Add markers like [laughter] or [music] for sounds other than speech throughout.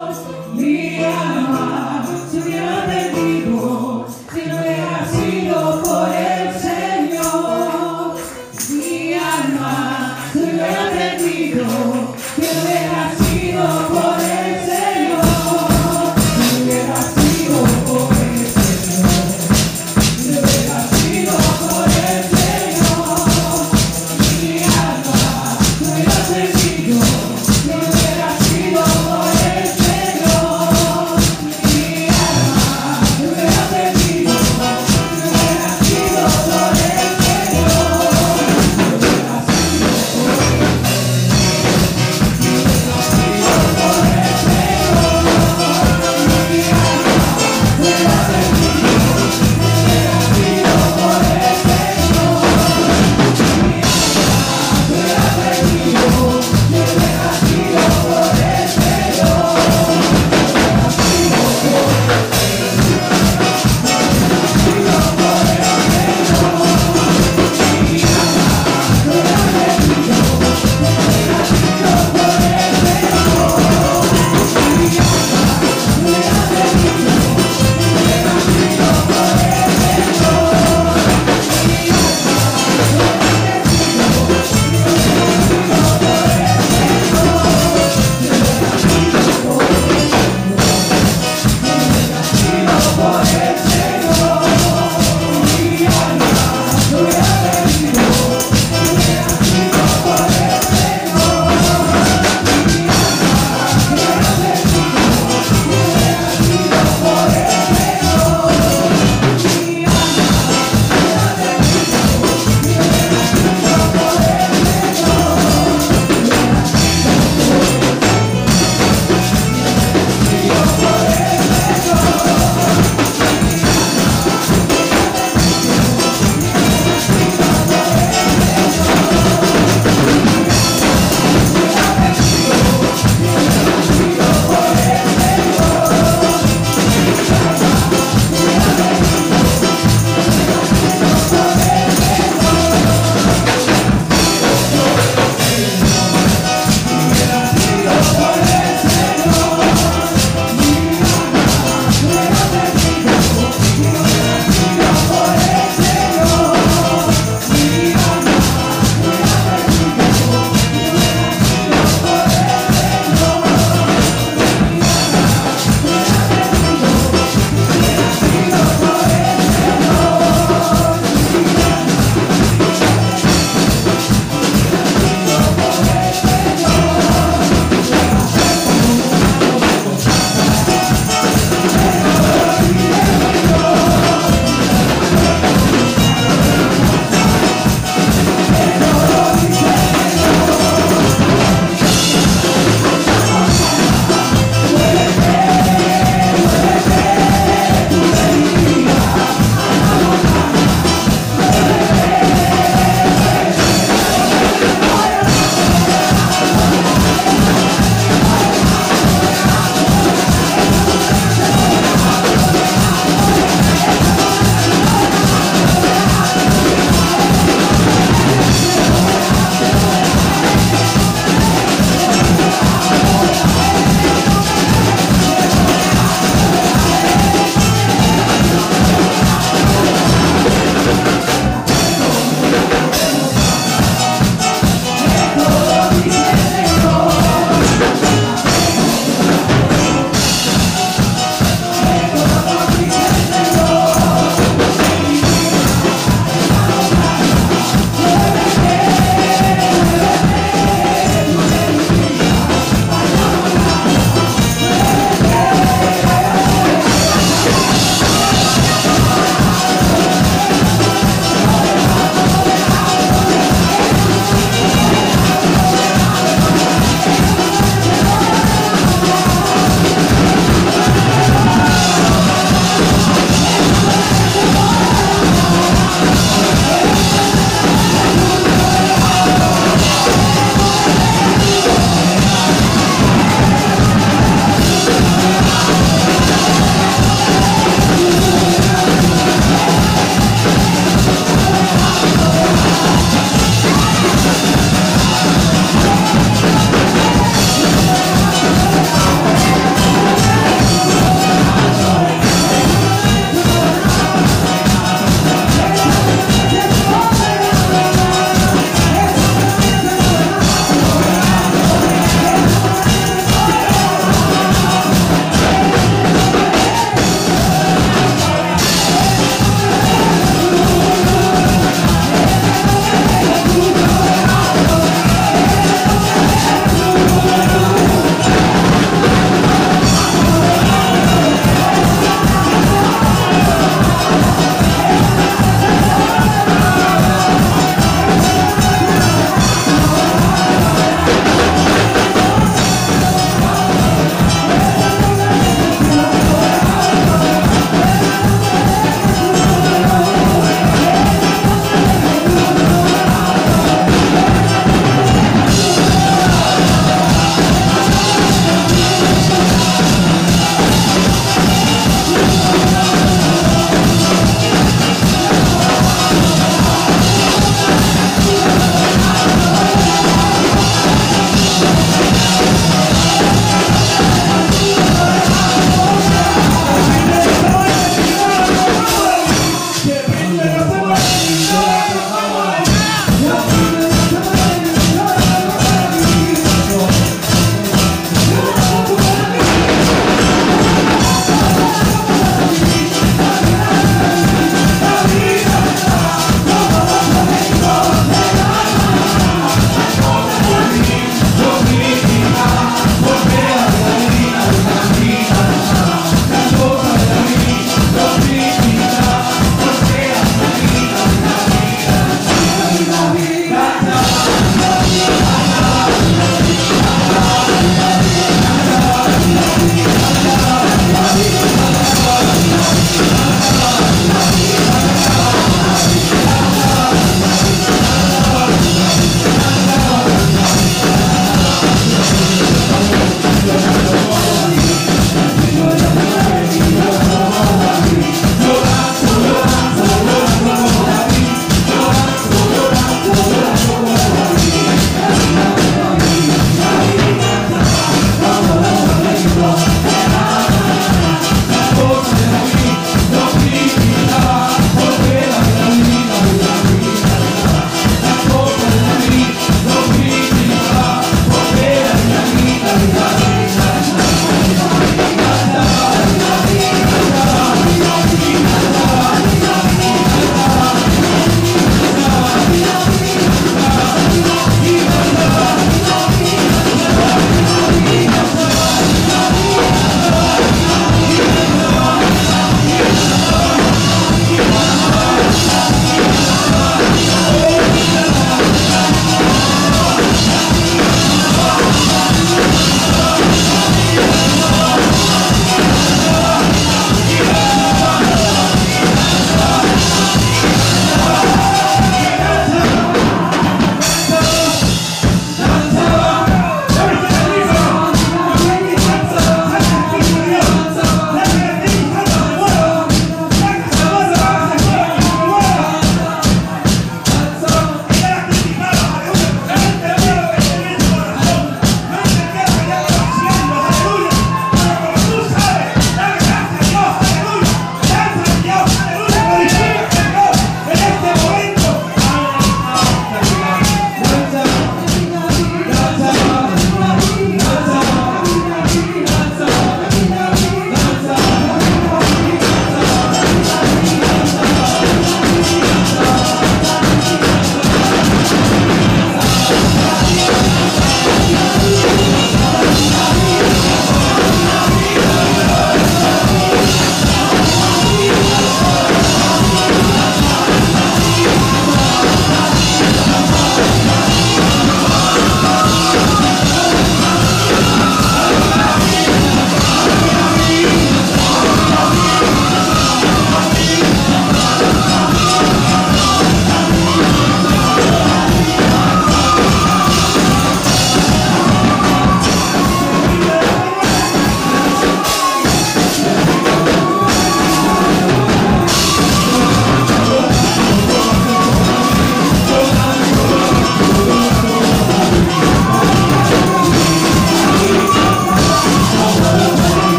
Mi alma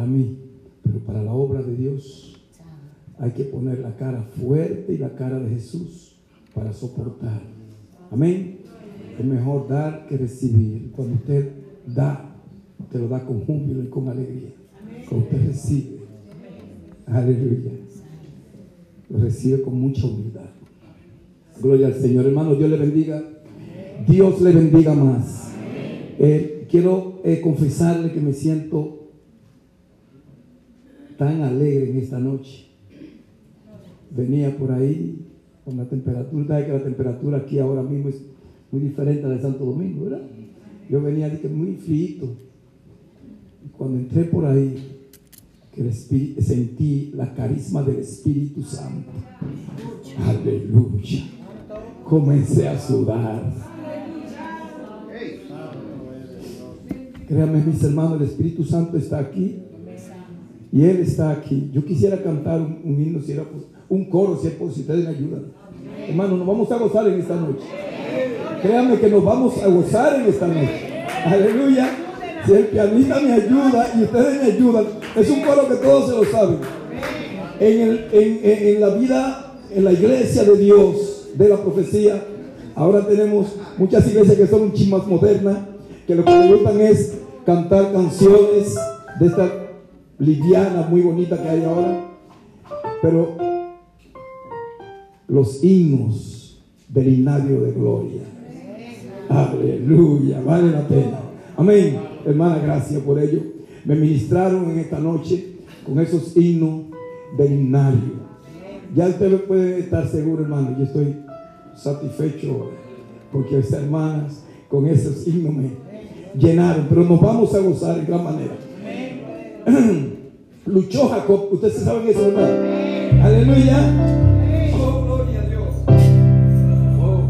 para mí, pero para la obra de Dios hay que poner la cara fuerte y la cara de Jesús para soportar. Amén. Es mejor dar que recibir. Cuando usted da, te lo da con júbilo y con alegría. Cuando usted recibe, aleluya, lo recibe con mucha humildad. Gloria al Señor. Hermano, Dios le bendiga. Dios le bendiga más. Eh, quiero eh, confesarle que me siento tan alegre en esta noche. Venía por ahí con la temperatura, sabe que la temperatura aquí ahora mismo es muy diferente a la de Santo Domingo, ¿verdad? Yo venía que muy frío. Y cuando entré por ahí, sentí la carisma del Espíritu Santo. Aleluya. Comencé a sudar. Créanme, mis hermanos, el Espíritu Santo está aquí. Y Él está aquí. Yo quisiera cantar un, un himno, si era un coro, si es si ustedes me ayudan. Hermano, nos vamos a gozar en esta noche. Créanme que nos vamos a gozar en esta noche. Aleluya. Si el pianista me ayuda y ustedes me ayudan, es un coro que todos se lo saben. En, el- en- en la vida, en la iglesia de Dios, de la profecía, ahora tenemos muchas iglesias que son un chin más modernas, que lo que le gustan es cantar canciones de esta liviana, muy bonita que hay ahora. Pero los himnos del himnario de gloria. Aleluya, vale la pena. Amén. Hermana, gracias por ello. Me ministraron en esta noche con esos himnos del himnario. Ya usted puede estar seguro, hermano, yo estoy satisfecho porque esas hermanas con esos himnos me llenaron, pero nos vamos a gozar en gran manera. [clears throat] Luchó Jacob, ustedes saben eso, ¿verdad? Aleluya. Oh, gloria a Dios. Oh.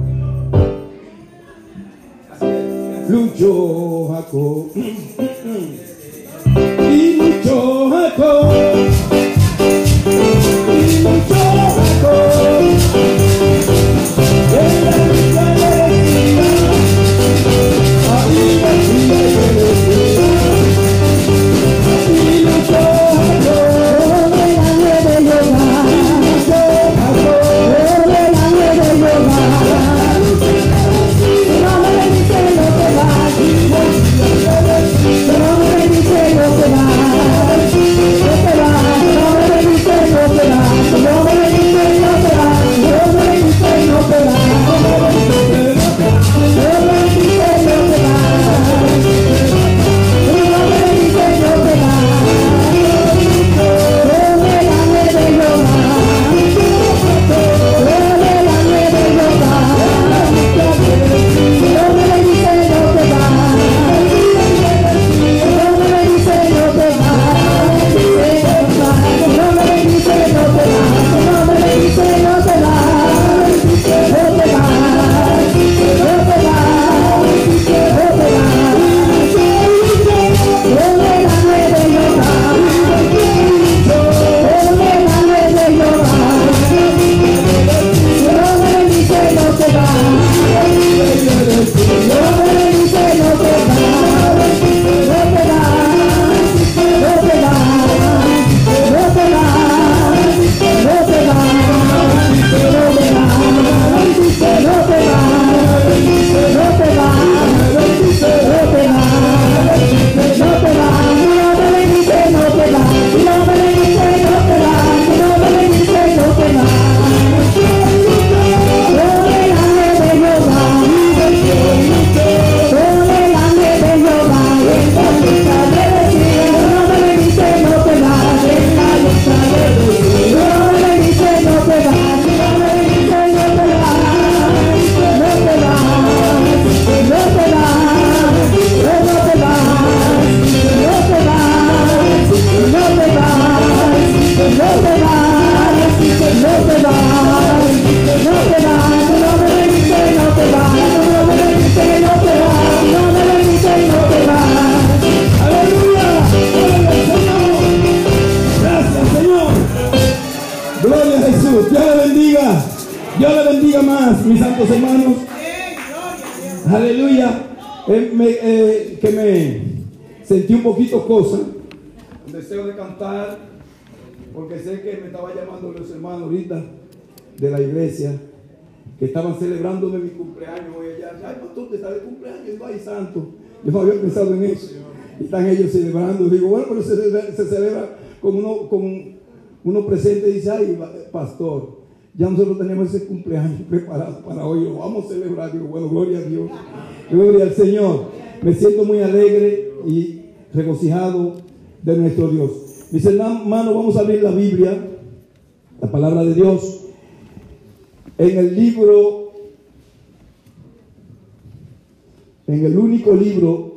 Luchó Jacob. [clears throat] Y luchó Jacob. Pastor, ya nosotros tenemos ese cumpleaños preparado para hoy, lo vamos a celebrar. Bueno, gloria a Dios, gloria al Señor. Me siento muy alegre y regocijado de nuestro Dios. Mis hermanos, vamos a abrir la Biblia, la palabra de Dios, en el libro, en el único libro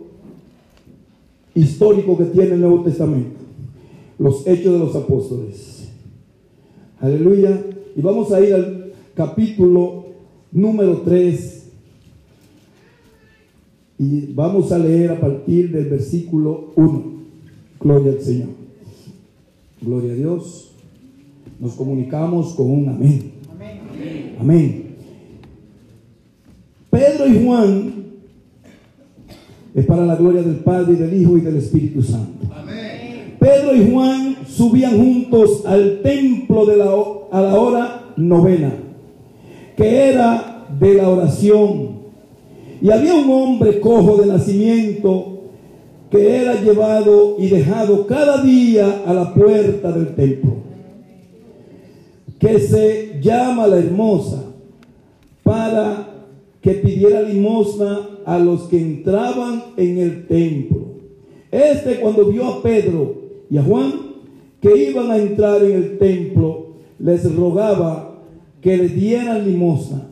histórico que tiene el Nuevo Testamento, los Hechos de los Apóstoles. Aleluya. Y vamos a ir al capítulo número 3 y vamos a leer a partir del versículo 1. Gloria al Señor. Gloria a Dios. Nos comunicamos con un amén. Amén. Pedro y Juan es para la gloria del Padre y del Hijo y del Espíritu Santo. Pedro y Juan subían juntos al templo de la, a la hora novena, que era de la oración. Y había un hombre cojo de nacimiento que era llevado y dejado cada día a la puerta del templo, que se llama la hermosa, para que pidiera limosna a los que entraban en el templo. Este cuando vio a Pedro y a Juan que iban a entrar en el templo, les rogaba que le dieran limosna.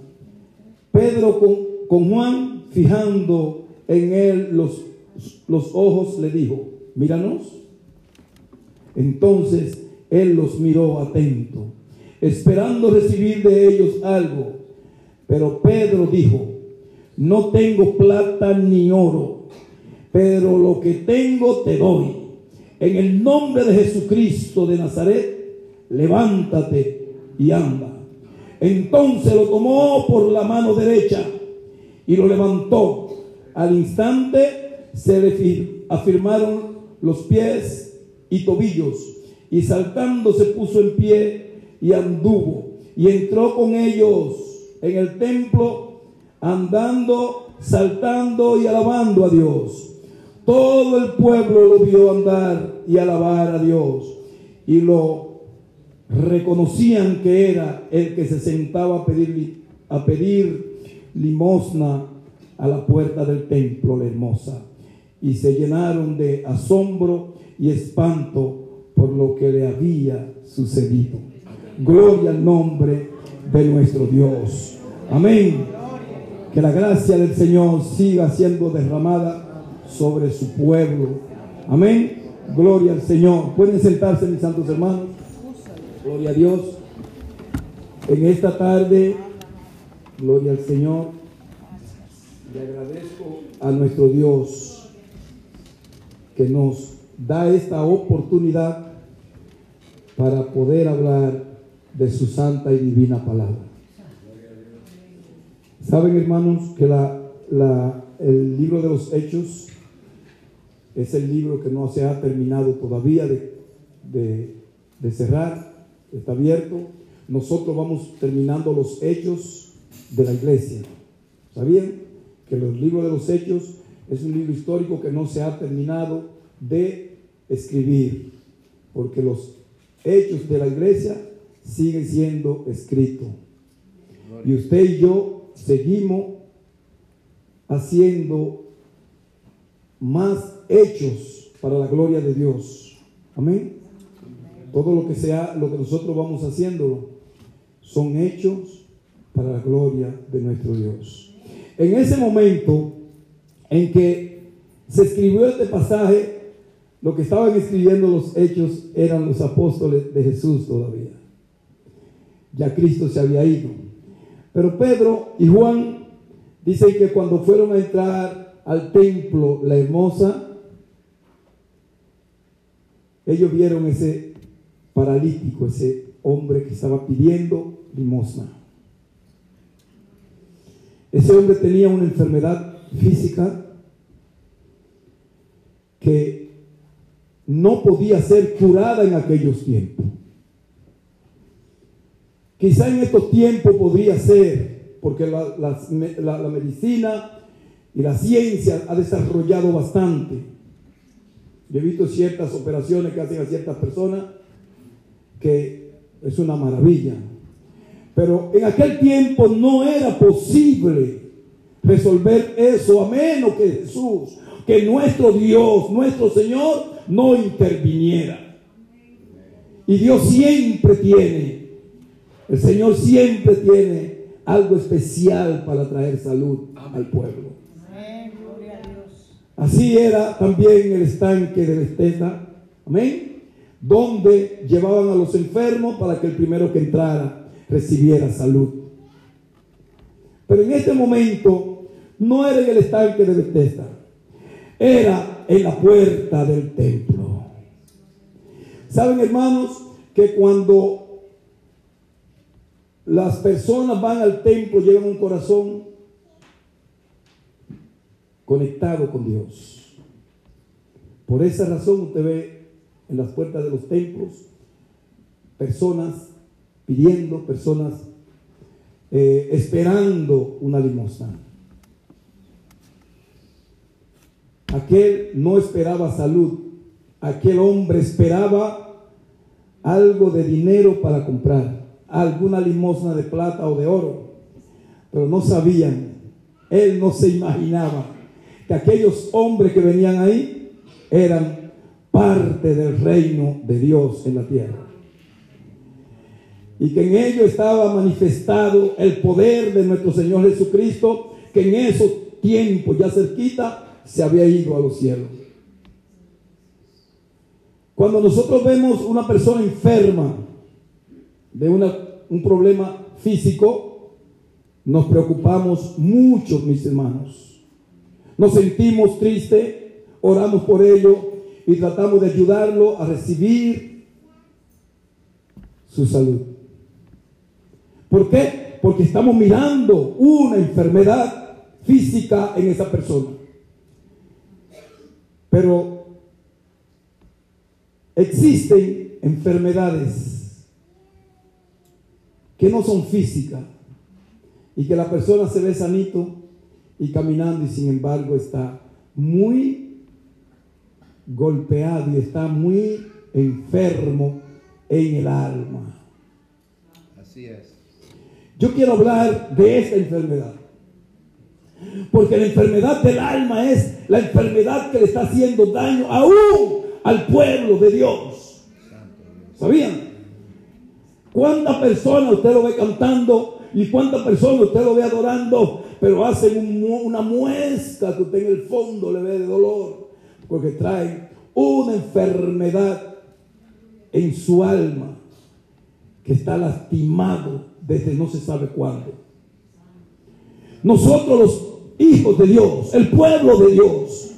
Pedro con, con Juan, fijando en él los, los ojos, le dijo, míranos. Entonces él los miró atento, esperando recibir de ellos algo. Pero Pedro dijo, no tengo plata ni oro, pero lo que tengo te doy. En el nombre de Jesucristo de Nazaret, levántate y anda. Entonces lo tomó por la mano derecha y lo levantó. Al instante se le fir- afirmaron los pies y tobillos y saltando se puso en pie y anduvo y entró con ellos en el templo andando, saltando y alabando a Dios. Todo el pueblo lo vio andar y alabar a Dios y lo reconocían que era el que se sentaba a pedir, a pedir limosna a la puerta del templo, la hermosa, y se llenaron de asombro y espanto por lo que le había sucedido. Gloria al nombre de nuestro Dios. Amén. Que la gracia del Señor siga siendo derramada sobre su pueblo. Amén. Gloria al Señor. Pueden sentarse mis santos hermanos. Gloria a Dios. En esta tarde, gloria al Señor. Le agradezco a nuestro Dios que nos da esta oportunidad para poder hablar de su santa y divina palabra. Saben, hermanos, que la, el libro de los Hechos es el libro que no se ha terminado todavía de, de- cerrar, está abierto. Nosotros vamos terminando los hechos de la iglesia. ¿Sabían que los libros de los hechos es un libro histórico que no se ha terminado de escribir? Porque los hechos de la iglesia siguen siendo escritos. Y usted y yo seguimos haciendo más hechos para la gloria de Dios. Amén. Todo lo que sea, lo que nosotros vamos haciendo, son hechos para la gloria de nuestro Dios. En ese momento en que se escribió este pasaje, lo que estaban escribiendo los hechos eran los apóstoles de Jesús todavía. Ya Cristo se había ido. Pero Pedro y Juan dicen que cuando fueron a entrar al templo, la hermosa, ellos vieron ese paralítico, ese hombre que estaba pidiendo limosna. Ese hombre tenía una enfermedad física que no podía ser curada en aquellos tiempos. Quizá en estos tiempos podría ser, porque la, la- medicina y la ciencia ha desarrollado bastante. Yo he visto ciertas operaciones que hacen a ciertas personas que es una maravilla. Pero en aquel tiempo no era posible resolver eso a menos que Jesús, que nuestro Dios, nuestro Señor, no interviniera. Y Dios siempre tiene, el Señor siempre tiene algo especial para traer salud al pueblo. Amén, gloria a Dios. Así era también el estanque de Bethesda, amén, donde llevaban a los enfermos para que el primero que entrara recibiera salud. Pero en este momento no era en el estanque de Bethesda, era en la puerta del templo. Saben, hermanos, que cuando las personas van al templo llevan un corazón conectado con Dios. Por esa razón usted ve en las puertas de los templos personas pidiendo, personas eh, esperando una limosna. Aquel no esperaba salud, aquel hombre esperaba algo de dinero para comprar, alguna limosna de plata o de oro, pero no sabían, él no se imaginaba que aquellos hombres que venían ahí eran parte del reino de Dios en la tierra. Y que en ello estaba manifestado el poder de nuestro Señor Jesucristo, que en esos tiempos ya cerquita se había ido a los cielos. Cuando nosotros vemos una persona enferma de una- un problema físico, nos preocupamos mucho, mis hermanos. Nos sentimos tristes, oramos por ello y tratamos de ayudarlo a recibir su salud. ¿Por qué? Porque estamos mirando una enfermedad física en esa persona. Pero existen enfermedades que no son físicas y que la persona se ve sanito y caminando y sin embargo está muy golpeado y está muy enfermo en el alma. Así es. Yo quiero hablar de esta enfermedad. Porque la enfermedad del alma es la enfermedad que le está haciendo daño aún al pueblo de Dios. ¿Sabían? ¿Cuántas personas usted lo ve cantando y cuántas personas usted lo ve adorando? Pero hacen una muesca que usted en el fondo le ve de dolor. Porque traen una enfermedad en su alma que está lastimado desde no se sabe cuándo. Nosotros los hijos de Dios, el pueblo de Dios,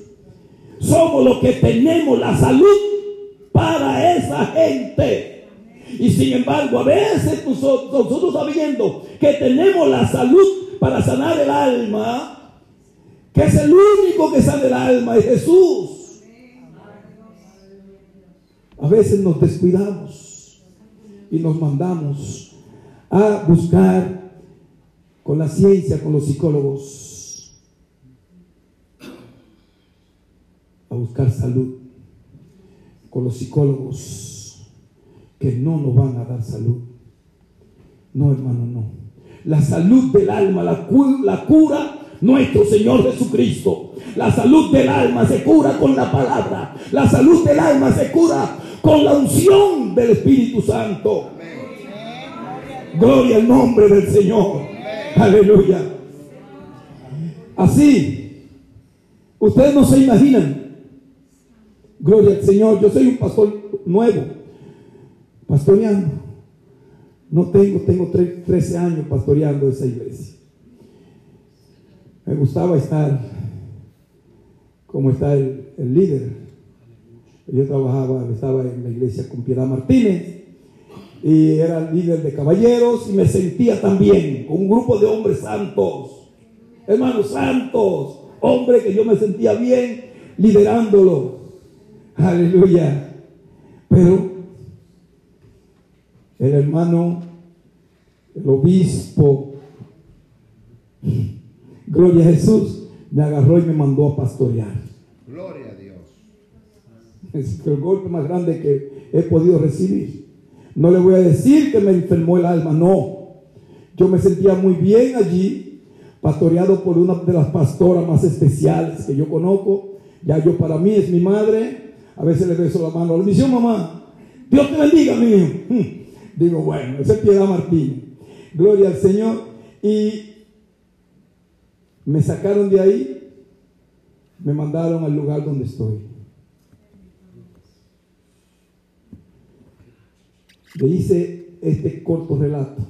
somos los que tenemos la salud para esa gente. Y sin embargo, a veces nosotros, nosotros sabiendo que tenemos la salud para sanar el alma, que es el único que sana el alma, es Jesús. A veces nos descuidamos y nos mandamos a buscar con la ciencia, con los psicólogos, a buscar salud con los psicólogos que no nos van a dar salud. No, hermano, no. La salud del alma la, la cura nuestro Señor Jesucristo. La salud del alma se cura con la palabra. La salud del alma se cura con la unción del Espíritu Santo. Gloria al nombre del Señor. Aleluya. Así, ustedes no se imaginan. Gloria al Señor. Yo soy un pastor nuevo, pastoreando. No tengo, tengo tre- 13 años pastoreando esa iglesia. Me gustaba estar como está el, el líder. Yo trabajaba, estaba en la iglesia con Piedad Martínez y era líder de caballeros y me sentía también con un grupo de hombres santos. hermanos santos, hombre que yo me sentía bien liderándolo. Aleluya. Pero el hermano, el obispo, gloria a Jesús, me agarró y me mandó a pastorear. Gloria a Dios. Es el golpe más grande que he podido recibir. No le voy a decir que me enfermó el alma, no. Yo me sentía muy bien allí, pastoreado por una de las pastoras más especiales que yo conozco. Ya yo para mí es mi madre. A veces le beso la mano. La misión, mamá. Dios te bendiga, mío. Digo, bueno, esa es Piedad Martín. Gloria al Señor. Y me sacaron de ahí, me mandaron al lugar donde estoy. Le hice este corto relato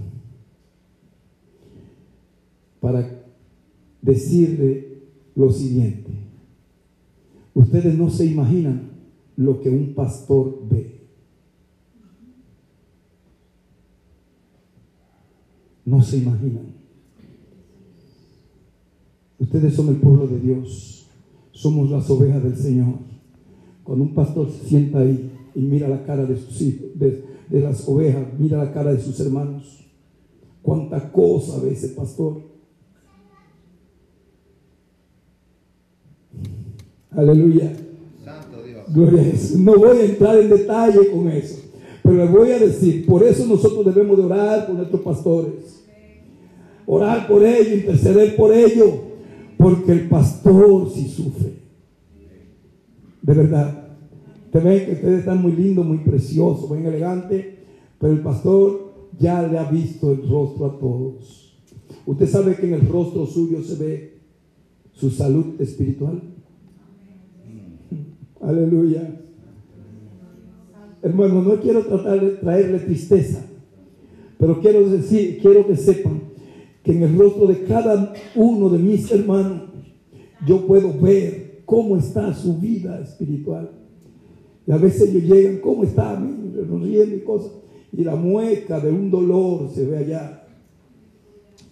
para decirle lo siguiente. Ustedes no se imaginan lo que un pastor ve. No se imaginan. Ustedes son el pueblo de Dios. Somos las ovejas del Señor. Cuando un pastor se sienta ahí y mira la cara de sus hijos, de, de las ovejas, mira la cara de sus hermanos. Cuánta cosa ve ese pastor. Aleluya. Santo Dios. Gloria a Jesús. No voy a entrar en detalle con eso. Pero les voy a decir, por eso nosotros debemos de orar por nuestros pastores. Orar por ellos, interceder por ellos. Porque el pastor sí sufre. De verdad. Te ven que ustedes están muy lindos, muy preciosos, muy elegantes. Pero el pastor ya le ha visto el rostro a todos. Usted sabe que en el rostro suyo se ve su salud espiritual. [laughs] Aleluya. Hermano, no quiero tratar de traerle tristeza, pero quiero decir, quiero que sepan que en el rostro de cada uno de mis hermanos yo puedo ver cómo está su vida espiritual. Y a veces ellos llegan, ¿cómo está? Riendo y cosas. Y la mueca de un dolor se ve allá.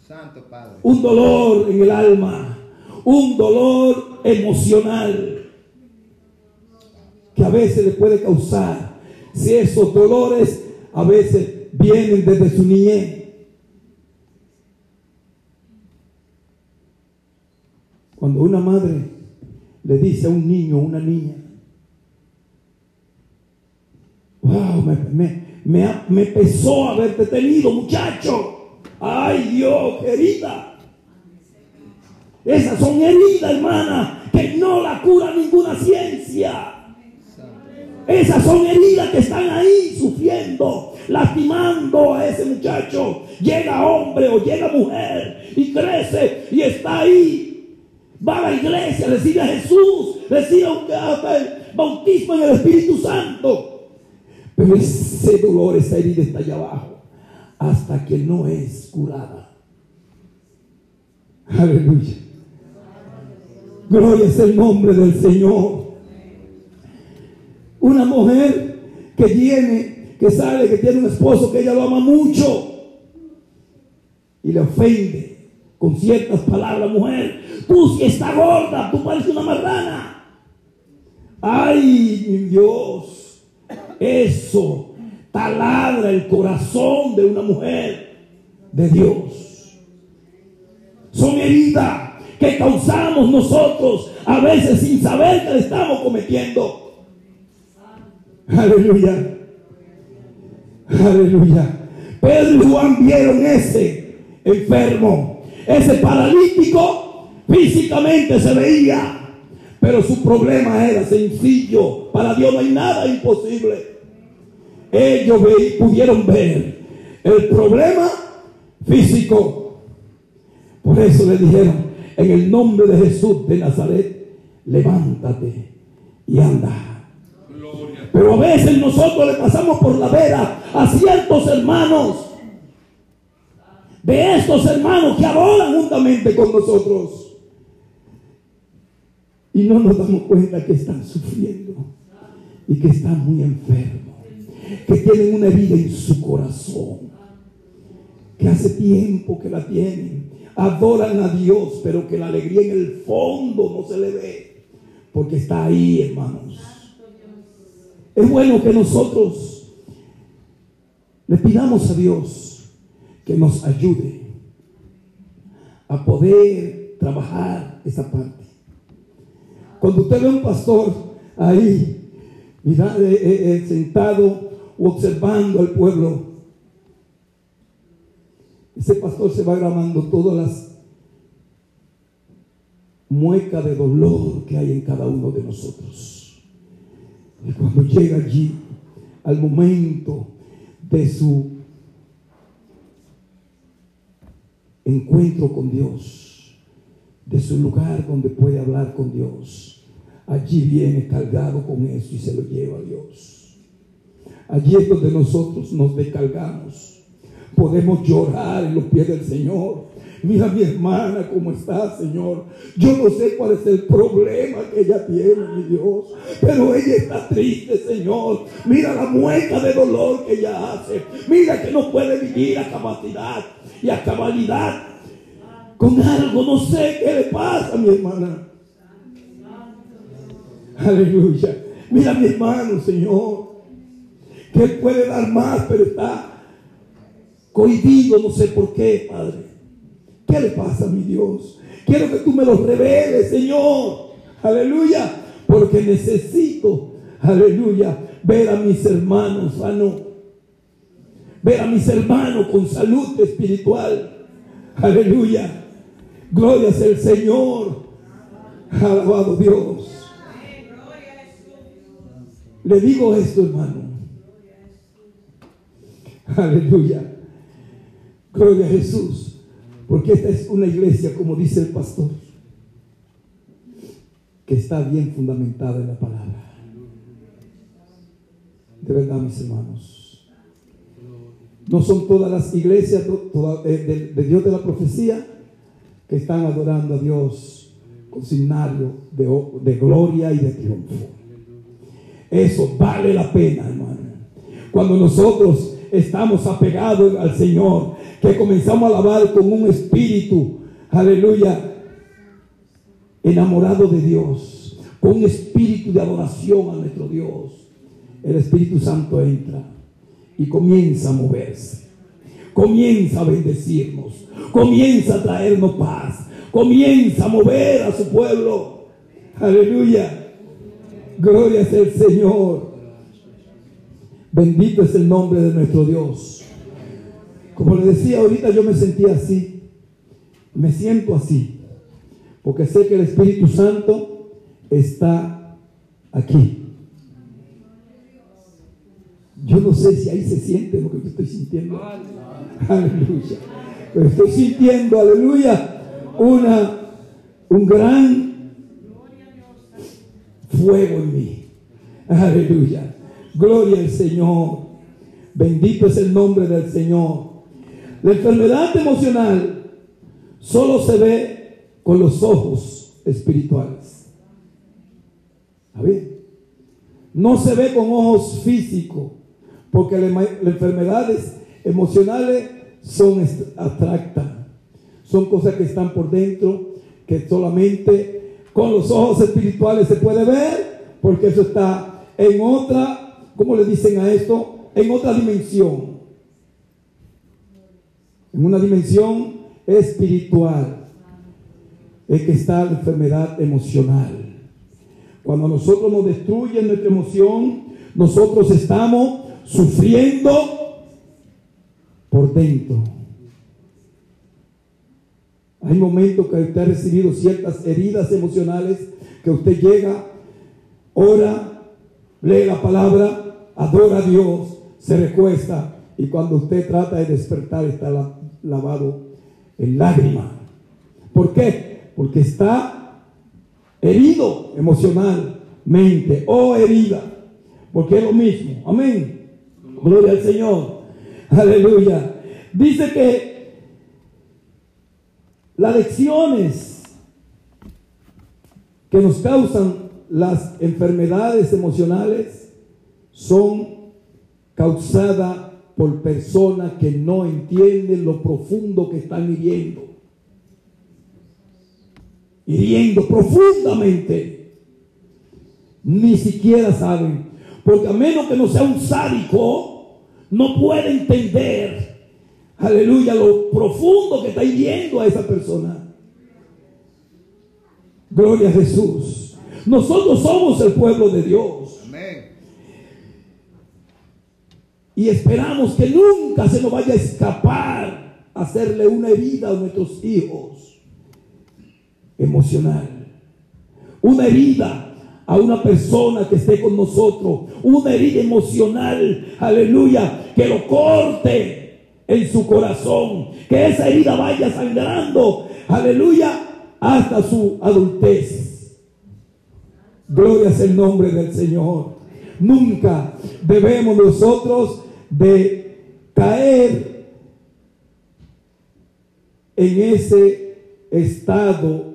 Santo Padre. Un dolor en el alma. Un dolor emocional que a veces le puede causar. Si esos dolores a veces vienen desde su niñez. Cuando una madre le dice a un niño o una niña, wow, me, me, me, me pesó haberte tenido, muchacho. Ay Dios, querida. Esas son heridas, hermana, que no la cura ninguna ciencia. Esas son heridas que están ahí sufriendo, lastimando a ese muchacho. Llega hombre o llega mujer y crece y está ahí. Va a la iglesia, recibe a Jesús, recibe hasta el bautismo en el Espíritu Santo. Pero ese dolor, esa herida está allá abajo hasta que no es curada. Aleluya. Gloria es el nombre del Señor. Una mujer que tiene, que sabe que tiene un esposo que ella lo ama mucho y le ofende con ciertas palabras, mujer, si estás gorda, tú pareces una marrana. Ay, mi Dios, eso taladra el corazón de una mujer de Dios. Son heridas que causamos nosotros a veces sin saber que le estamos cometiendo. Aleluya. Aleluya. Pedro y Juan vieron ese enfermo, ese paralítico, físicamente se veía, pero su problema era sencillo. Para Dios no hay nada imposible. Ellos ve- pudieron ver el problema físico. Por eso le dijeron, en el nombre de Jesús de Nazaret, levántate y anda. Pero a veces nosotros le pasamos por la vera a ciertos hermanos, de estos hermanos que adoran juntamente con nosotros. Y no nos damos cuenta que están sufriendo y que están muy enfermos, que tienen una herida en su corazón, que hace tiempo que la tienen. adoran a Dios, pero que la alegría en el fondo no se le ve, porque está ahí, hermanos. Es bueno que nosotros le pidamos a Dios que nos ayude a poder trabajar esa parte. Cuando usted ve a un pastor ahí, mira, eh, eh, eh, observando al pueblo, ese pastor se va grabando todas las muecas de dolor que hay en cada uno de nosotros. Y cuando llega allí, al momento de su encuentro con Dios, de su lugar donde puede hablar con Dios, allí viene cargado con eso y se lo lleva a Dios. Allí es donde nosotros nos descargamos. Podemos llorar en los pies del Señor. Mira mi hermana cómo está, Señor. Yo no sé cuál es el problema que ella tiene, mi Dios. Pero ella está triste, Señor. Mira la mueca de dolor que ella hace. Mira que no puede vivir a capacidad y a cabalidad. Con algo, no sé qué le pasa mi hermana. Aleluya. Mira mi hermano, Señor. Que él puede dar más, pero está cohibido, no sé por qué, Padre. ¿Qué le pasa, mi Dios? Quiero que tú me lo reveles, Señor. Aleluya. Porque necesito, aleluya, ver a mis hermanos sanos. Ver a mis hermanos con salud espiritual. Aleluya. Gloria sea el Señor. Alabado Dios. Le digo esto, hermano. Aleluya. Gloria a Jesús. Porque esta es una iglesia, como dice el pastor, que está bien fundamentada en la palabra. De verdad, mis hermanos. No son todas las iglesias de, de, Dios de la profecía que están adorando a Dios con signario de gloria y de triunfo. Eso vale la pena, hermano. Cuando nosotros estamos apegados al Señor, que comenzamos a alabar con un espíritu, aleluya, enamorado de Dios, con un espíritu de adoración a nuestro Dios, el Espíritu Santo entra y comienza a moverse, comienza a bendecirnos, comienza a traernos paz, comienza a mover a su pueblo, aleluya, gloria sea el Señor. Bendito es el nombre de nuestro Dios. Como le decía ahorita, yo me sentía así. Me siento así. Porque sé que el Espíritu Santo está aquí. Yo no sé si ahí se siente lo que yo estoy sintiendo. Aleluya. Estoy sintiendo, aleluya, una, un gran fuego en mí. Aleluya. Gloria al Señor. Bendito es el nombre del Señor. La enfermedad emocional solo se ve con los ojos espirituales. No se ve con ojos físicos, porque las enfermedades emocionales son abstractas. Son cosas que están por dentro, que solamente con los ojos espirituales se puede ver, porque eso está en otra, ¿cómo le dicen a esto? En otra dimensión en una dimensión espiritual, es que está la enfermedad emocional. Cuando nosotros nos destruyen nuestra emoción, nosotros estamos sufriendo por dentro. Hay momentos que usted ha recibido ciertas heridas emocionales, que usted llega, ora, lee la palabra, adora a Dios, se recuesta y cuando usted trata de despertar está lavado en lágrimas. ¿Por qué? Porque está herido emocionalmente o herida. Porque es lo mismo. Amén. Gloria al Señor. Aleluya. Dice que las lecciones que nos causan las enfermedades emocionales son causadas por personas que no entienden lo profundo que están viviendo. hiriendo profundamente. Ni siquiera saben. Porque a menos que no sea un sádico, no puede entender, aleluya, lo profundo que está hiriendo a esa persona. Gloria a Jesús. Nosotros somos el pueblo de Dios. Amén. Y esperamos que nunca se nos vaya a escapar hacerle una herida a nuestros hijos emocional. Una herida a una persona que esté con nosotros. Una herida emocional, aleluya, que lo corte en su corazón. Que esa herida vaya sangrando, aleluya, hasta su adultez. Gloria es el nombre del Señor. Nunca debemos nosotros de caer en ese estado.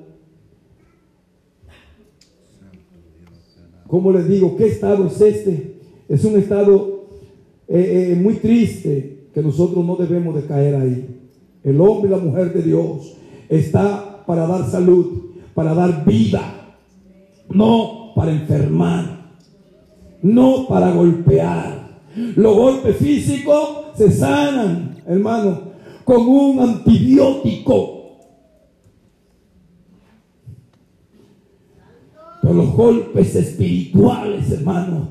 Como les digo, ¿qué estado es este? Es un estado eh, eh, muy triste que nosotros no debemos de caer ahí. El hombre y la mujer de Dios está para dar salud, para dar vida, no para enfermar, no para golpear. Los golpes físicos se sanan, hermano, con un antibiótico. Pero los golpes espirituales, hermano,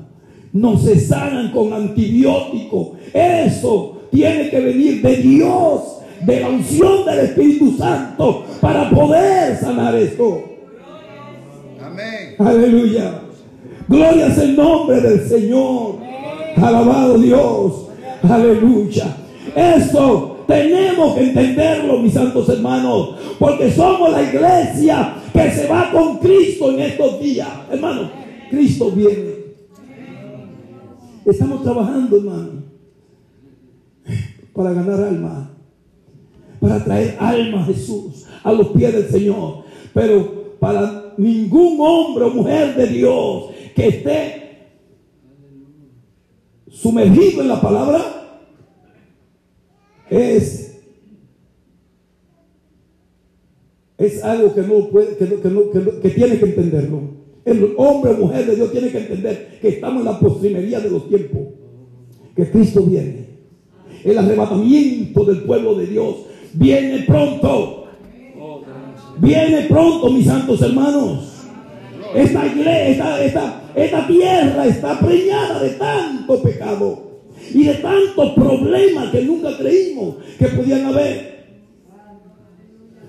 no se sanan con antibiótico. Eso tiene que venir de Dios, de la unción del Espíritu Santo, para poder sanar esto. Amén. Aleluya. Gloria es el nombre del Señor. Alabado Dios. Aleluya. Esto tenemos que entenderlo, mis santos hermanos, porque somos la iglesia que se va con Cristo en estos días. Hermano, Cristo viene. Estamos trabajando, hermano, para ganar alma, para traer alma a Jesús a los pies del Señor. Pero para ningún hombre o mujer de Dios que esté sumergido en la palabra es es algo que no puede que, no- que no- que no- que tiene que entenderlo el hombre o mujer de Dios tiene que entender que estamos en la postrimería de los tiempos que Cristo viene el arrebatamiento del pueblo de Dios viene pronto viene pronto mis santos hermanos esta iglesia, esta, esta, tierra está preñada de tanto pecado y de tantos problemas que nunca creímos que podían haber.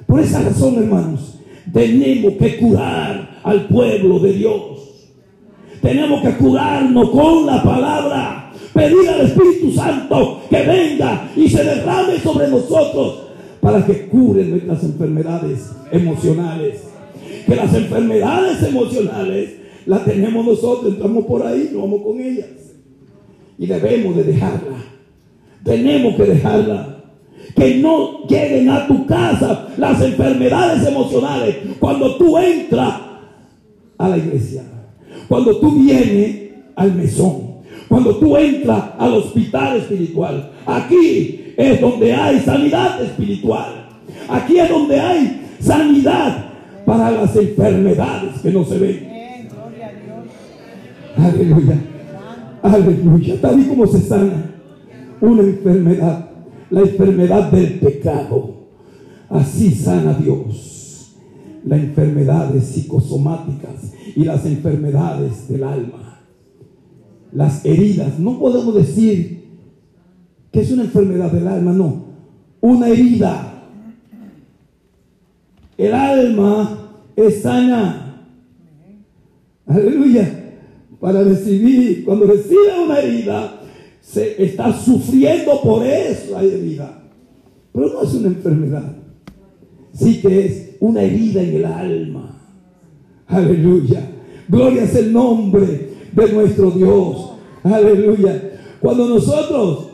Por esa razón, hermanos, tenemos que curar al pueblo de Dios. Tenemos que curarnos con la palabra. Pedir al Espíritu Santo que venga y se derrame sobre nosotros para que cure nuestras enfermedades emocionales. Que las enfermedades emocionales las tenemos nosotros, entramos por ahí, nos vamos con ellas. Y debemos de dejarla. Tenemos que dejarla. Que no lleguen a tu casa las enfermedades emocionales cuando tú entras a la iglesia. Cuando tú vienes al mesón. Cuando tú entras al hospital espiritual. Aquí es donde hay sanidad espiritual. Aquí es donde hay sanidad para las enfermedades que no se ven. Aleluya. Aleluya. Tal y como se sana una enfermedad, la enfermedad del pecado. Así sana Dios las enfermedades psicosomáticas y las enfermedades del alma. Las heridas. No podemos decir que es una enfermedad del alma, no. Una herida. El alma es sana. Aleluya. Para recibir, cuando recibe una herida, se está sufriendo por eso la herida. Pero no es una enfermedad. Sí que es una herida en el alma. Aleluya. Gloria es el nombre de nuestro Dios. Aleluya. Cuando nosotros,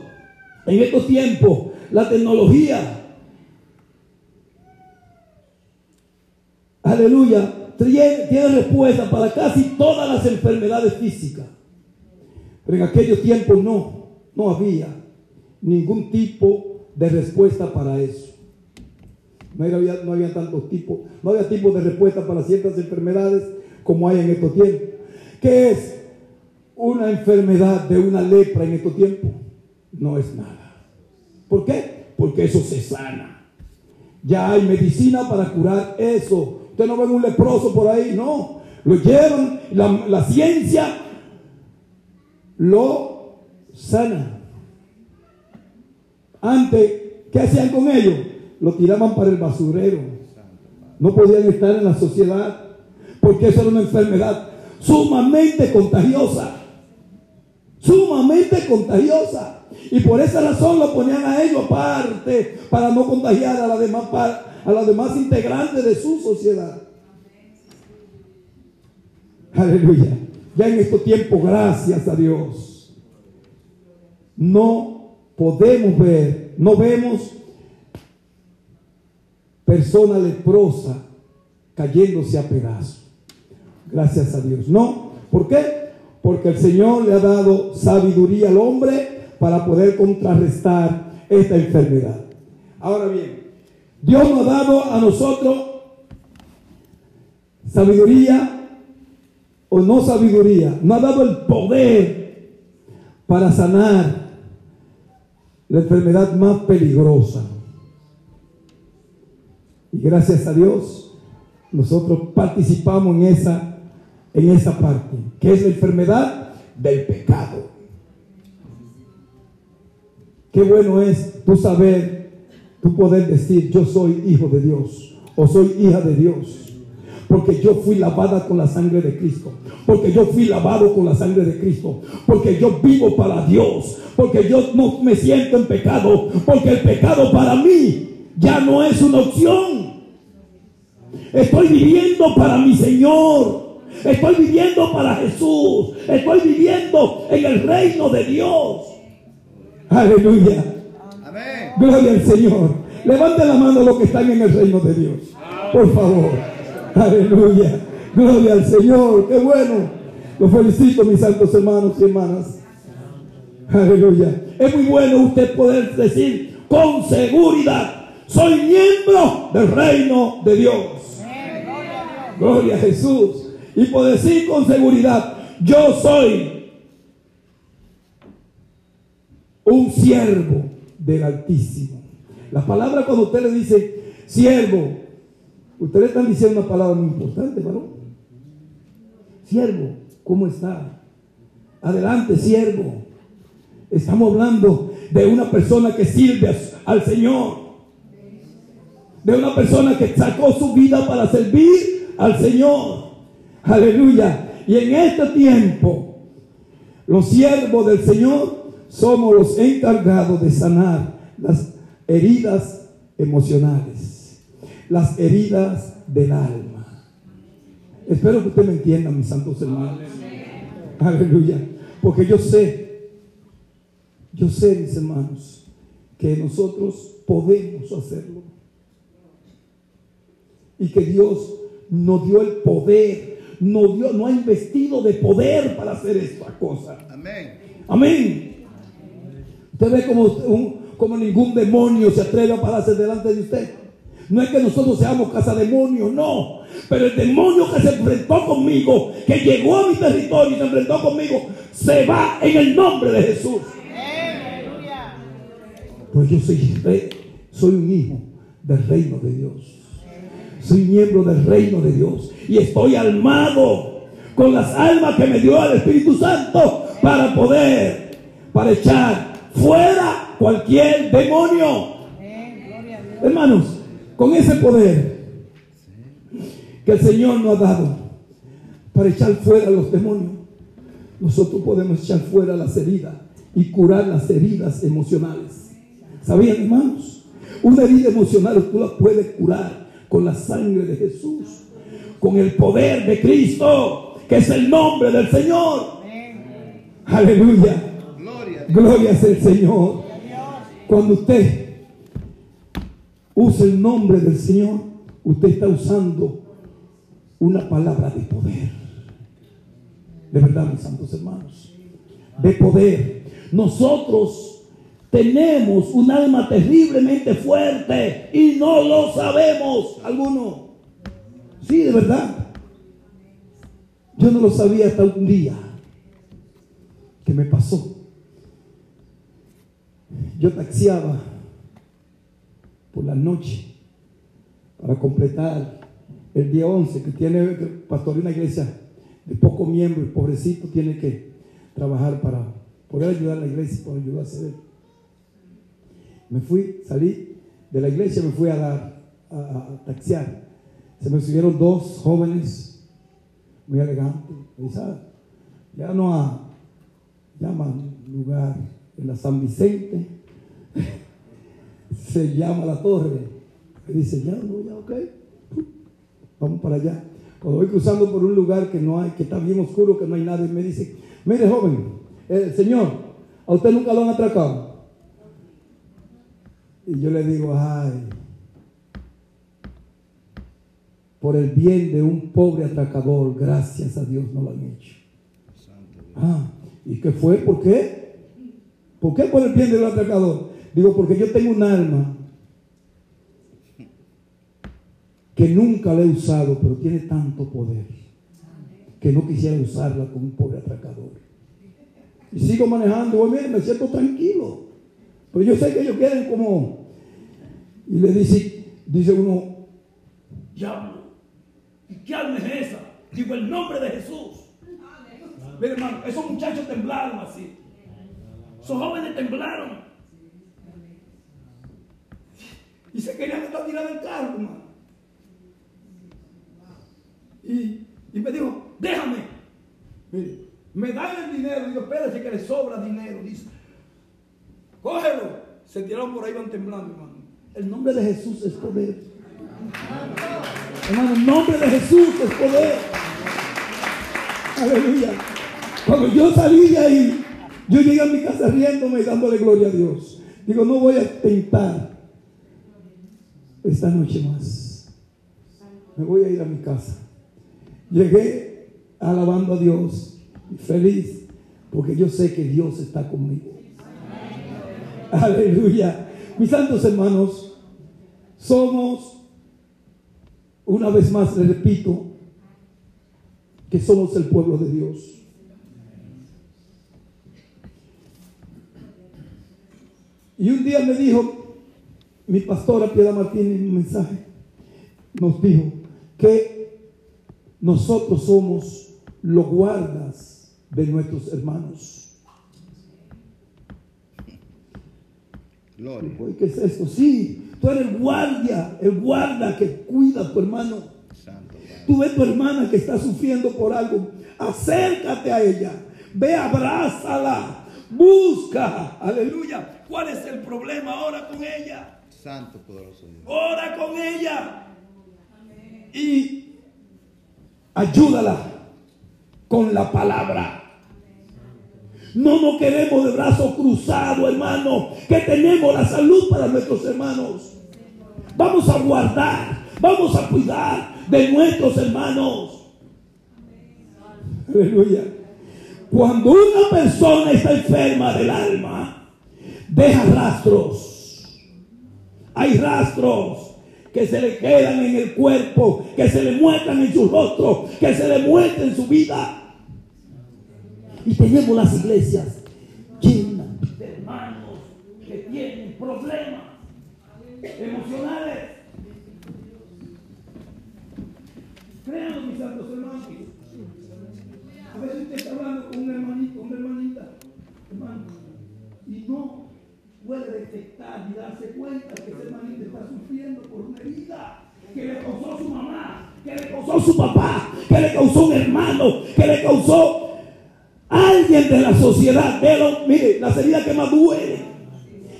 en estos tiempos, la tecnología, aleluya, tiene, respuesta para casi todas las enfermedades físicas. Pero en aquellos tiempos no, no había ningún tipo de respuesta para eso. No había, no había tantos tipos, no había tipos de respuesta para ciertas enfermedades como hay en estos tiempos. ¿Qué es una enfermedad de una lepra en estos tiempos? No es nada. ¿Por qué? Porque eso se sana. Ya hay medicina para curar eso. Usted no ve un leproso por ahí, no. Lo llevan, la, la ciencia lo sana. Antes, ¿qué hacían con ellos? Lo tiraban para el basurero. No podían estar en la sociedad porque eso era una enfermedad sumamente contagiosa. Sumamente contagiosa. Y por esa razón lo ponían a ellos aparte para no contagiar a la demás, a las demás integrantes de su sociedad. Aleluya. Ya en estos tiempos, gracias a Dios, no podemos ver, no vemos persona leprosa cayéndose a pedazos. Gracias a Dios. No. ¿Por qué? Porque el Señor le ha dado sabiduría al hombre para poder contrarrestar esta enfermedad. Ahora bien, Dios nos ha dado a nosotros sabiduría o no sabiduría, nos ha dado el poder para sanar la enfermedad más peligrosa. Y gracias a Dios, nosotros participamos en esa, en esa parte, que es la enfermedad del pecado. Qué bueno es tú saber, tú poder decir, yo soy hijo de Dios o soy hija de Dios. Porque yo fui lavada con la sangre de Cristo. Porque yo fui lavado con la sangre de Cristo. Porque yo vivo para Dios. Porque yo no me siento en pecado. Porque el pecado para mí ya no es una opción. Estoy viviendo para mi Señor. Estoy viviendo para Jesús. Estoy viviendo en el reino de Dios. Aleluya. Amén. Gloria al Señor. Levante la mano los que están en el reino de Dios. Por favor. Aleluya. Gloria al Señor. Qué bueno. Los felicito, mis santos hermanos y hermanas. Aleluya. Es muy bueno usted poder decir con seguridad, soy miembro del reino de Dios. Gloria a Jesús. Y poder decir con seguridad, yo soy un siervo del Altísimo. La palabra cuando usted le dice siervo, usted le están diciendo una palabra muy importante, varón. Siervo, ¿cómo está? Adelante, siervo. Estamos hablando de una persona que sirve al Señor. De una persona que sacó su vida para servir al Señor. Aleluya. Y en este tiempo, los siervos del Señor somos los encargados de sanar las heridas emocionales, las heridas del alma. Espero que usted me entienda, mis santos hermanos. Aleluya. Porque yo sé, yo sé, mis hermanos, que nosotros podemos hacerlo. Y que Dios nos dio el poder, nos dio, no ha investido de poder para hacer esta cosa. Amén. Amén. Usted ve como, un- como ningún demonio se atreve a pararse delante de usted. No es que nosotros seamos cazademonios, no. Pero el demonio que se enfrentó conmigo, que llegó a mi territorio y se enfrentó conmigo, se va en el nombre de Jesús. Pues yo soy, soy un hijo del reino de Dios. Soy miembro del reino de Dios. Y estoy armado con las almas que me dio el Espíritu Santo para poder, para echar fuera cualquier demonio. Hermanos, con ese poder que el Señor nos ha dado para echar fuera los demonios, nosotros podemos echar fuera las heridas y curar las heridas emocionales. ¿Sabían, hermanos? Una herida emocional tú la puedes curar con la sangre de Jesús, con el poder de Cristo, que es el nombre del Señor. Aleluya. Gloria. Gloria es el Señor. Cuando usted usa el nombre del Señor, usted está usando una palabra de poder. De verdad, mis santos hermanos. De poder. Nosotros tenemos un alma terriblemente fuerte y no lo sabemos. ¿Alguno? Sí, de verdad. Yo no lo sabía hasta un día que me pasó. Yo taxiaba por la noche para completar el día 11 que tiene que pastorear una iglesia de pocos miembros, pobrecito, tiene que trabajar para poder ayudar a la iglesia, para ayudar a él. Me fui, salí de la iglesia, me fui a dar a, taxiar. Se me subieron dos jóvenes muy elegantes. "Ah, ya no a, llaman lugar en la San Vicente, [laughs] se llama la torre. Me dice, ya, no, ya, ok, vamos para allá. Cuando voy cruzando por un lugar que no hay, que está bien oscuro, que no hay nadie, me dice, mire joven, señor, a usted nunca lo han atracado. Y yo le digo, ay, por el bien de un pobre atracador, gracias a Dios no lo han hecho. Ah, ¿y qué fue? ¿Por qué? ¿Por qué por el bien del atracador? Digo, porque yo tengo un alma que nunca la he usado, pero tiene tanto poder que no quisiera usarla como un pobre atracador. Y sigo manejando, voy, mire, me siento tranquilo. Pero yo sé que ellos quieren como... Y le dice, dice uno, diablo, ¿y qué alma es esa? Digo, el nombre de Jesús. Mire, hermano, esos muchachos temblaron así. Esos jóvenes temblaron. Y se querían estar tirando el carro, hermano. Y, y me dijo, déjame. Mire, me dan el dinero. Digo, espérese que le sobra dinero. Dice, cógelo. Se tiraron por ahí, van temblando, hermano. El nombre de Jesús es poder. Hermano, el nombre de Jesús es poder. Aleluya. Cuando yo salí de ahí, yo llegué a mi casa riéndome y dándole gloria a Dios. Digo, no voy a tentar esta noche más. Me voy a ir a mi casa. Llegué alabando a Dios y feliz porque yo sé que Dios está conmigo. [laughs] Aleluya. Mis santos hermanos, somos, una vez más les repito, que somos el pueblo de Dios. Y un día me dijo mi pastora Piedad Martínez en un mensaje, nos dijo que nosotros somos los guardas de nuestros hermanos. Gloria. Oye, ¿Qué es esto? Sí, tú eres el guardia, el guarda que cuida a tu hermano. Santo. Tú ves a tu hermana que está sufriendo por algo. Acércate a ella. Ve, abrázala. Busca. Aleluya. ¿Cuál es el problema ahora con ella? Santo poderoso Dios. Ora con ella. Y ayúdala con la palabra. No nos queremos de brazos cruzados, hermano, que tenemos la salud para nuestros hermanos. Vamos a guardar, vamos a cuidar de nuestros hermanos. Aleluya. Cuando una persona está enferma del alma, deja rastros. Hay rastros que se le quedan en el cuerpo, que se le muestran en su rostro, que se le muestran en su vida. Y tenemos las iglesias llenas de hermanos que tienen problemas emocionales. Créanlo, mis santos hermanos. A veces usted está hablando con un hermanito, una hermanita, hermano, y no puede detectar y darse cuenta que ese hermanito está sufriendo por una herida que le causó su mamá, que le causó su papá, que le causó un hermano, que le causó alguien de la sociedad. Pero mire, las heridas que más duelen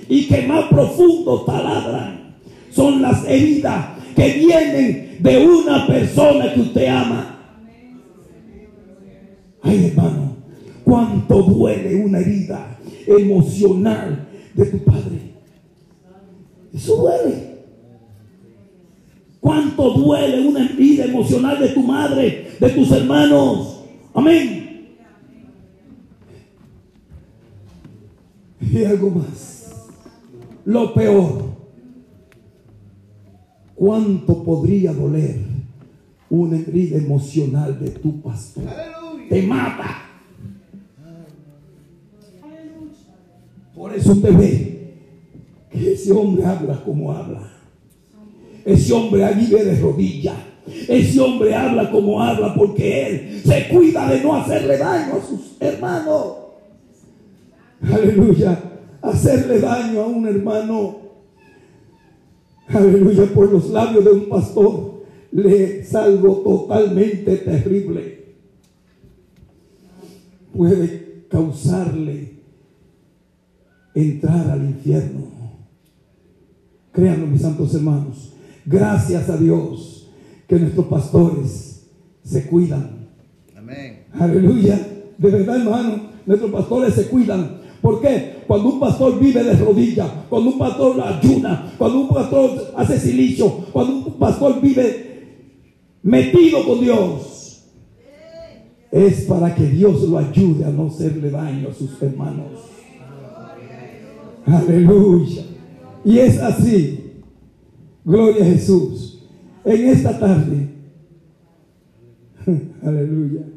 y que más profundo taladran son las heridas que vienen de una persona que usted ama. Ay, hermano, cuánto duele una herida emocional de tu padre. Eso duele. Cuánto duele una herida emocional de tu madre, de tus hermanos. Amén. Y algo más. lo peor. ¿Cuánto podría doler una herida emocional de tu pastor? Te mata. Por eso usted ve que ese hombre habla como habla. Ese hombre vive de rodillas. Ese hombre habla como habla porque él se cuida de no hacerle daño a sus hermanos. Aleluya. Hacerle daño a un hermano. Aleluya. Por los labios de un pastor le es algo totalmente terrible. Puede causarle entrar al infierno. Créanlo, mis santos hermanos. Gracias a Dios que nuestros pastores se cuidan. Amén. Aleluya. De verdad, hermano, nuestros pastores se cuidan. ¿Por qué? Cuando un pastor vive de rodillas, cuando un pastor ayuna, cuando un pastor hace silicio, cuando un pastor vive metido con Dios, es para que Dios lo ayude a no hacerle daño a sus hermanos. Aleluya. Y es así. Gloria a Jesús. En esta tarde. [laughs] Aleluya.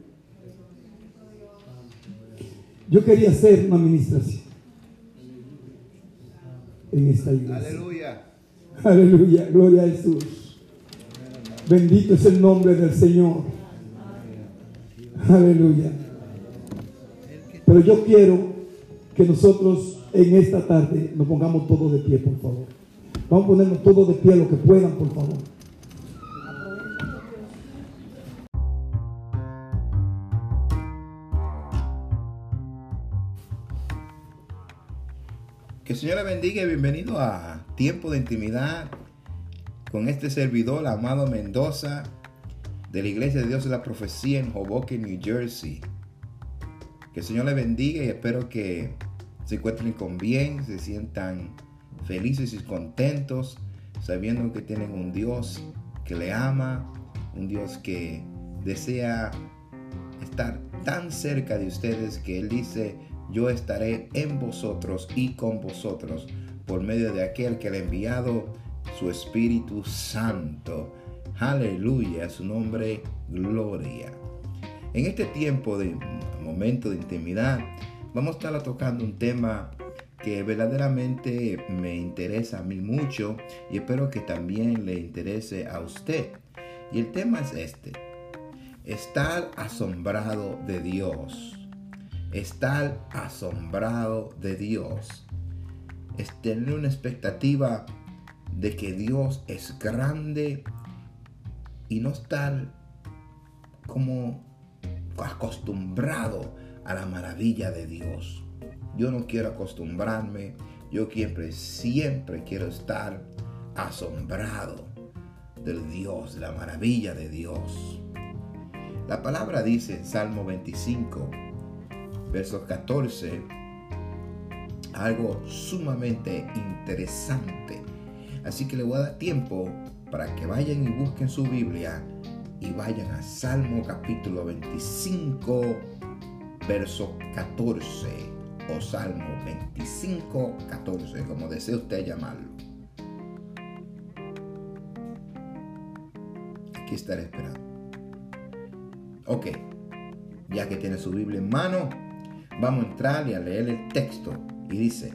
Yo quería hacer una administración en esta iglesia. Aleluya. Aleluya. Gloria a Jesús. Bendito es el nombre del Señor. Aleluya. Pero yo quiero que nosotros en esta tarde nos pongamos todos de pie, por favor. Vamos a ponernos todos de pie lo que puedan, por favor. Que el Señor le bendiga y bienvenido a Tiempo de Intimidad con este servidor, Amado Mendoza, de la Iglesia de Dios de la Profecía en Hoboken, New Jersey. Que el Señor le bendiga y espero que se encuentren con bien, se sientan felices y contentos, sabiendo que tienen un Dios que le ama, un Dios que desea estar tan cerca de ustedes que Él dice, yo estaré en vosotros y con vosotros por medio de aquel que le ha enviado su Espíritu Santo. Aleluya, su nombre, gloria. En este tiempo de momento de intimidad, vamos a estar tocando un tema que verdaderamente me interesa a mí mucho y espero que también le interese a usted. Y el tema es este. Estar asombrado de Dios. Estar asombrado de Dios. Tener una expectativa de que Dios es grande y no estar como acostumbrado a la maravilla de Dios. Yo no quiero acostumbrarme, yo siempre, siempre quiero estar asombrado del Dios, de la maravilla de Dios. La palabra dice en Salmo 25, versos 14, algo sumamente interesante. Así que le voy a dar tiempo para que vayan y busquen su Biblia y vayan a Salmo capítulo 25, verso 14 o Salmo 25, 14, como desee usted llamarlo. Aquí estaré esperando. Ok, ya que tiene su Biblia en mano, vamos a entrar y a leer el texto. Y dice,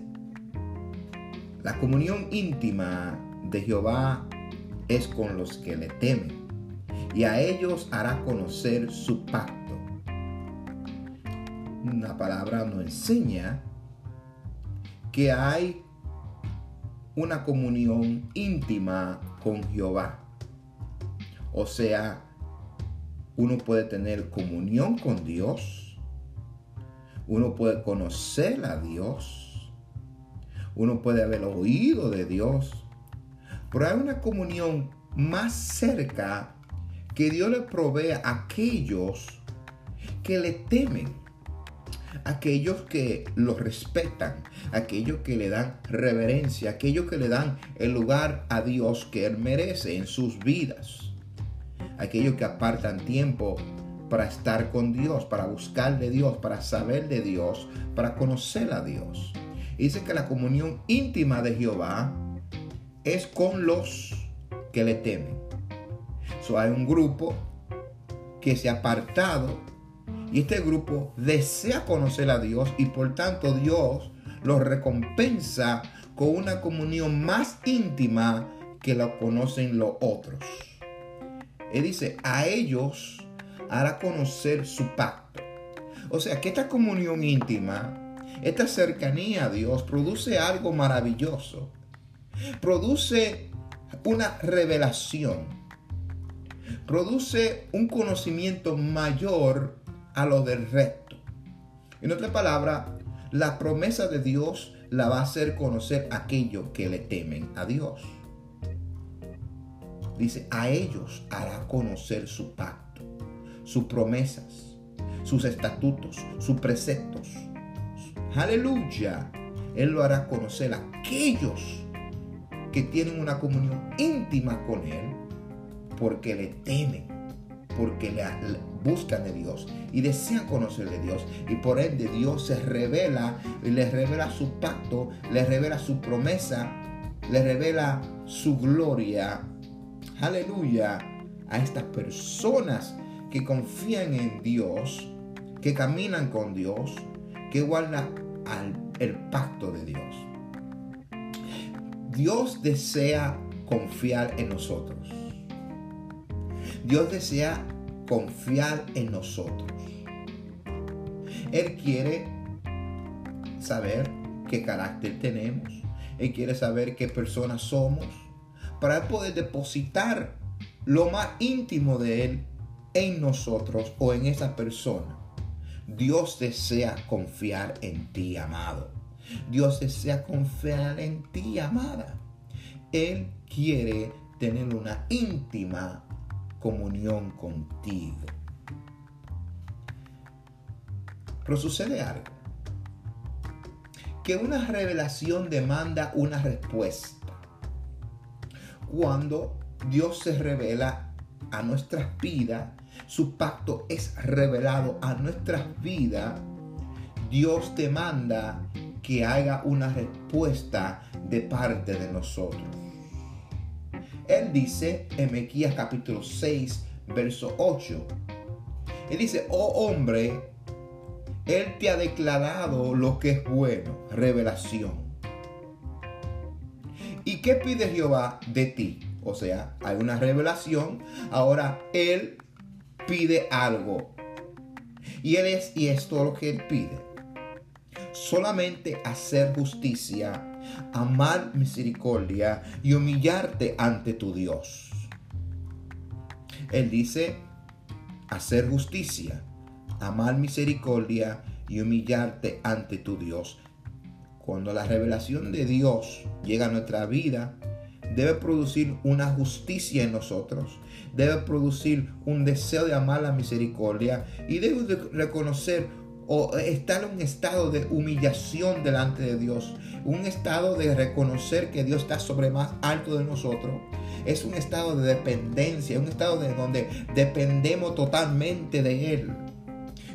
la comunión íntima de Jehová es con los que le temen, y a ellos hará conocer su pacto. Una palabra nos enseña que hay una comunión íntima con Jehová. O sea, uno puede tener comunión con Dios, uno puede conocer a Dios, uno puede haber oído de Dios, pero hay una comunión más cerca que Dios le provee a aquellos que le temen, aquellos que lo respetan, aquellos que le dan reverencia, aquellos que le dan el lugar a Dios que Él merece en sus vidas, aquellos que apartan tiempo para estar con Dios, para buscar de Dios, para saber de Dios, para conocer a Dios. Dice que la comunión íntima de Jehová es con los que le temen. So, hay un grupo que se ha apartado y este grupo desea conocer a Dios y por tanto Dios los recompensa con una comunión más íntima que la conocen los otros. Él dice, a ellos hará conocer su pacto. O sea que esta comunión íntima, esta cercanía a Dios produce algo maravilloso. Produce una revelación. Produce un conocimiento mayor a lo del resto. En otra palabra, la promesa de Dios la va a hacer conocer a aquellos que le temen a Dios. Dice, a ellos hará conocer su pacto, sus promesas, sus estatutos, sus preceptos. Aleluya. Él lo hará conocer a aquellos que tienen una comunión íntima con Él porque le temen, porque le, buscan de Dios y desean conocer de Dios. Y por ende Dios se revela les revela su pacto, les revela su promesa, les revela su gloria. Aleluya. A estas personas que confían en Dios, que caminan con Dios, que guardan el pacto de Dios. Dios desea confiar en nosotros. Dios desea confiar en nosotros. Él quiere saber qué carácter tenemos. Él quiere saber qué personas somos para poder depositar lo más íntimo de Él en nosotros o en esa persona. Dios desea confiar en ti, amado. Dios desea confiar en ti, amada. Él quiere tener una íntima comunión contigo. Pero sucede algo. Que una revelación demanda una respuesta. Cuando Dios se revela a nuestras vidas, su pacto es revelado a nuestras vidas, Dios demanda que haga una respuesta de parte de nosotros. Él dice en Mequías capítulo 6, verso 8. Él dice, oh hombre, Él te ha declarado lo que es bueno, revelación. ¿Y qué pide Jehová de ti? O sea, hay una revelación, ahora Él pide algo. Y Él es, y es todo lo que Él pide. Solamente hacer justicia amar misericordia y humillarte ante tu Dios. Él dice, hacer justicia, amar misericordia y humillarte ante tu Dios. Cuando la revelación de Dios llega a nuestra vida, debe producir una justicia en nosotros, debe producir un deseo de amar la misericordia y debe reconocer o estar en un estado de humillación delante de Dios, un estado de reconocer que Dios está sobre más alto de nosotros. Es un estado de dependencia, un estado de donde dependemos totalmente de Él.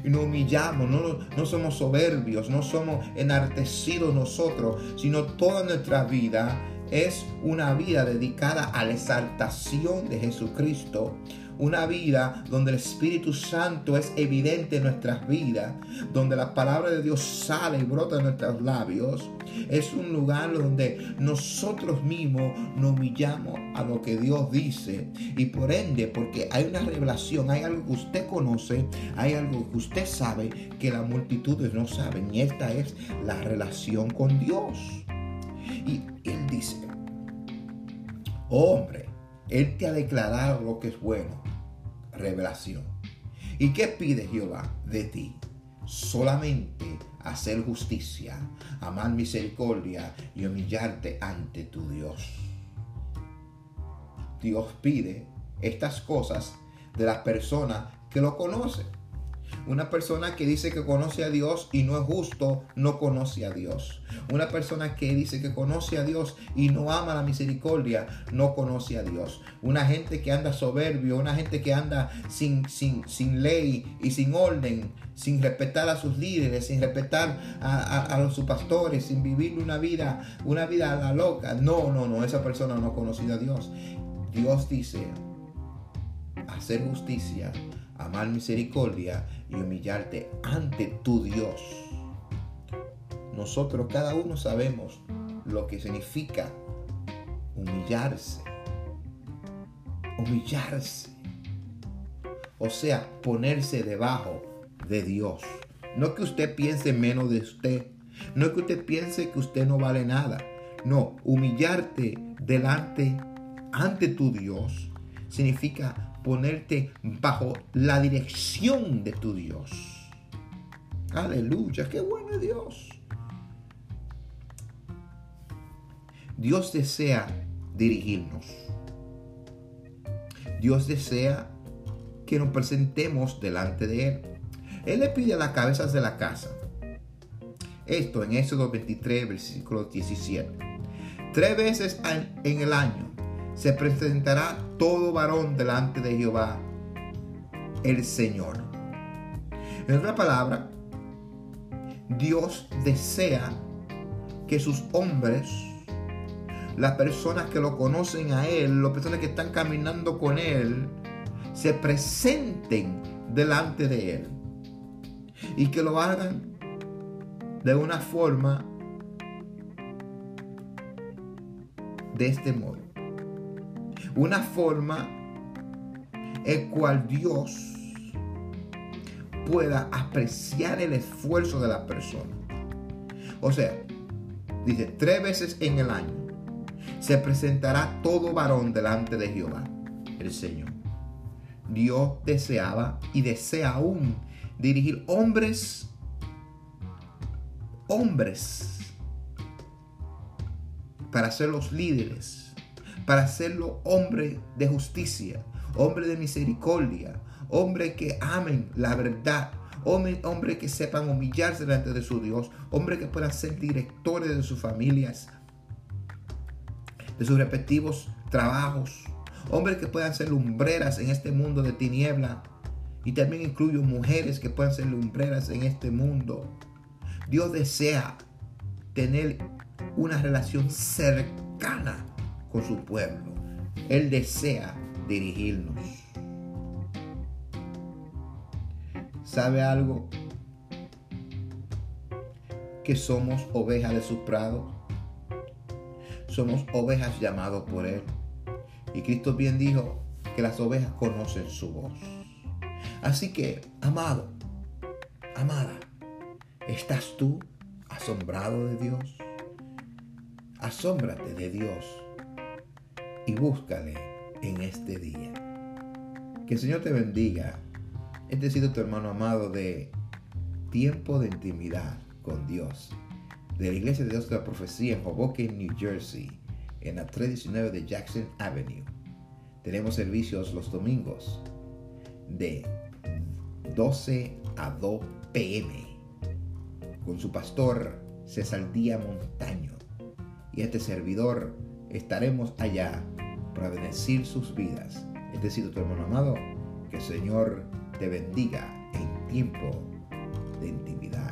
Y nos humillamos, no, no somos soberbios, no somos enartecidos nosotros, sino toda nuestra vida es una vida dedicada a la exaltación de Jesucristo una vida donde el Espíritu Santo es evidente en nuestras vidas, donde la palabra de Dios sale y brota en nuestros labios. Es un lugar donde nosotros mismos nos humillamos a lo que Dios dice y por ende, porque hay una revelación, hay algo que usted conoce, hay algo que usted sabe que las multitudes no saben y esta es la relación con Dios. Y él dice, hombre, él te ha declarado lo que es bueno revelación. ¿Y qué pide Jehová de ti? Solamente hacer justicia, amar misericordia y humillarte ante tu Dios. Dios pide estas cosas de las personas que lo conocen. Una persona que dice que conoce a Dios y no es justo, no conoce a Dios. Una persona que dice que conoce a Dios y no ama la misericordia, no conoce a Dios. Una gente que anda soberbio, una gente que anda sin, sin, sin ley y sin orden, sin respetar a sus líderes, sin respetar a, a, sus pastores, sin vivir una vida, una vida a la loca. No, no, no, esa persona no ha conocido a Dios. Dios dice, hacer justicia, amar misericordia y humillarte ante tu Dios. Nosotros cada uno sabemos lo que significa humillarse. Humillarse. O sea, ponerse debajo de Dios. No que usted piense menos de usted. No que usted piense que usted no vale nada. No, humillarte delante, ante tu Dios, significa ponerte bajo la dirección de tu Dios. Aleluya, qué bueno es Dios. Dios desea dirigirnos. Dios desea que nos presentemos delante de Él. Él le pide a las cabezas de la casa. Esto en Éxodo 23, versículo 17. Tres veces en el año se presentará todo varón delante de Jehová, el Señor. En otra palabra, Dios desea que sus hombres, las personas que lo conocen a Él, las personas que están caminando con Él, se presenten delante de Él. Y que lo hagan de una forma de este modo una forma en cual Dios pueda apreciar el esfuerzo de la persona. O sea, dice, tres veces en el año se presentará todo varón delante de Jehová, el Señor. Dios deseaba y desea aún dirigir hombres, hombres, para ser los líderes para hacerlo hombre de justicia, hombre de misericordia, hombre que amen la verdad, hombre, hombre que sepan humillarse delante de su Dios, hombre que puedan ser directores de sus familias, de sus respectivos trabajos, hombre que puedan ser lumbreras en este mundo de tiniebla. Y también incluyo mujeres que puedan ser lumbreras en este mundo. Dios desea tener una relación cercana con su pueblo. Él desea dirigirnos. ¿Sabe algo? Que somos ovejas de su prado. Somos ovejas llamados por Él. Y Cristo bien dijo que las ovejas conocen su voz. Así que, amado, amada, ¿estás tú asombrado de Dios? Asómbrate de Dios y búscale en este día. Que el Señor te bendiga. Este ha sido tu hermano amado de Tiempo de Intimidad con Dios, de la Iglesia de Dios de la Profecía en Hoboken, New Jersey, en la 319 de Jackson Avenue. Tenemos servicios los domingos de 12 a 2 pm con su pastor César Díaz Montaño y este servidor estaremos allá para bendecir sus vidas. Ha sido tu hermano amado. Que el Señor te bendiga en tiempo de intimidad.